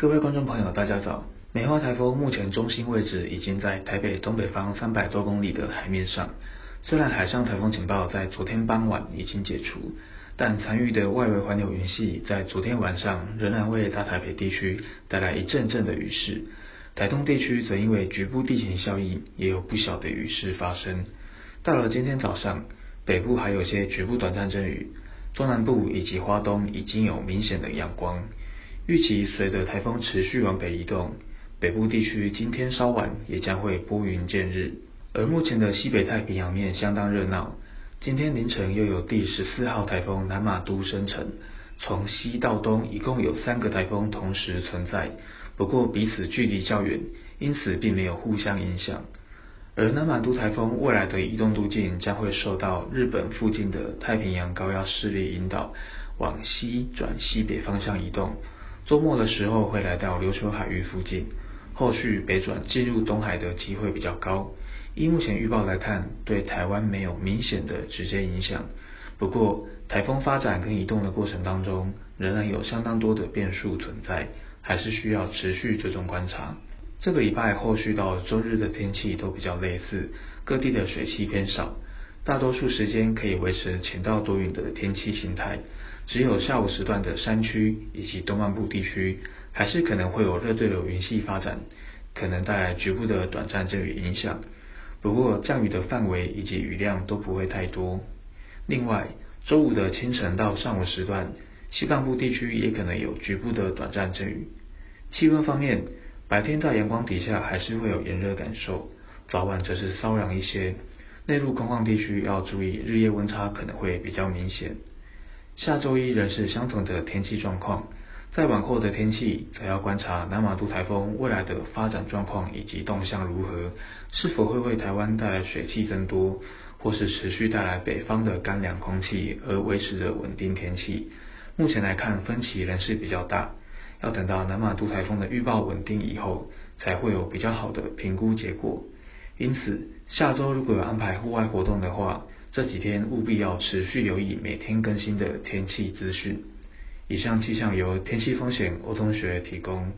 各位观众朋友，大家早。梅花台风目前中心位置已经在台北东北方三百多公里的海面上。虽然海上台风警报在昨天傍晚已经解除，但残余的外围环流云系在昨天晚上仍然为大台北地区带来一阵阵的雨势。台东地区则因为局部地形效应，也有不小的雨势发生。到了今天早上，北部还有些局部短暂阵雨，中南部以及花东已经有明显的阳光。预期随着台风持续往北移动，北部地区今天稍晚也将会拨云见日。而目前的西北太平洋面相当热闹，今天凌晨又有第十四号台风南玛都生成，从西到东一共有三个台风同时存在，不过彼此距离较远，因此并没有互相影响。而南玛都台风未来的移动路径将会受到日本附近的太平洋高压势力引导，往西转西北方向移动。周末的时候会来到琉球海域附近，后续北转进入东海的机会比较高。依目前预报来看，对台湾没有明显的直接影响。不过，台风发展跟移动的过程当中，仍然有相当多的变数存在，还是需要持续追踪观察。这个礼拜后续到周日的天气都比较类似，各地的水汽偏少，大多数时间可以维持晴到多云的天气形态。只有下午时段的山区以及东半部地区，还是可能会有热对流云系发展，可能带来局部的短暂阵雨影响。不过降雨的范围以及雨量都不会太多。另外，周五的清晨到上午时段，西半部地区也可能有局部的短暂阵雨。气温方面，白天在阳光底下还是会有炎热感受，早晚则是稍凉一些。内陆空旷地区要注意日夜温差可能会比较明显。下周一仍是相同的天气状况，在往后的天气则要观察南玛都台风未来的发展状况以及动向如何，是否会为台湾带来水汽增多，或是持续带来北方的干凉空气而维持着稳定天气。目前来看分歧仍是比较大，要等到南玛都台风的预报稳定以后，才会有比较好的评估结果。因此，下周如果有安排户外活动的话，这几天务必要持续留意每天更新的天气资讯。以上气象由天气风险欧同学提供。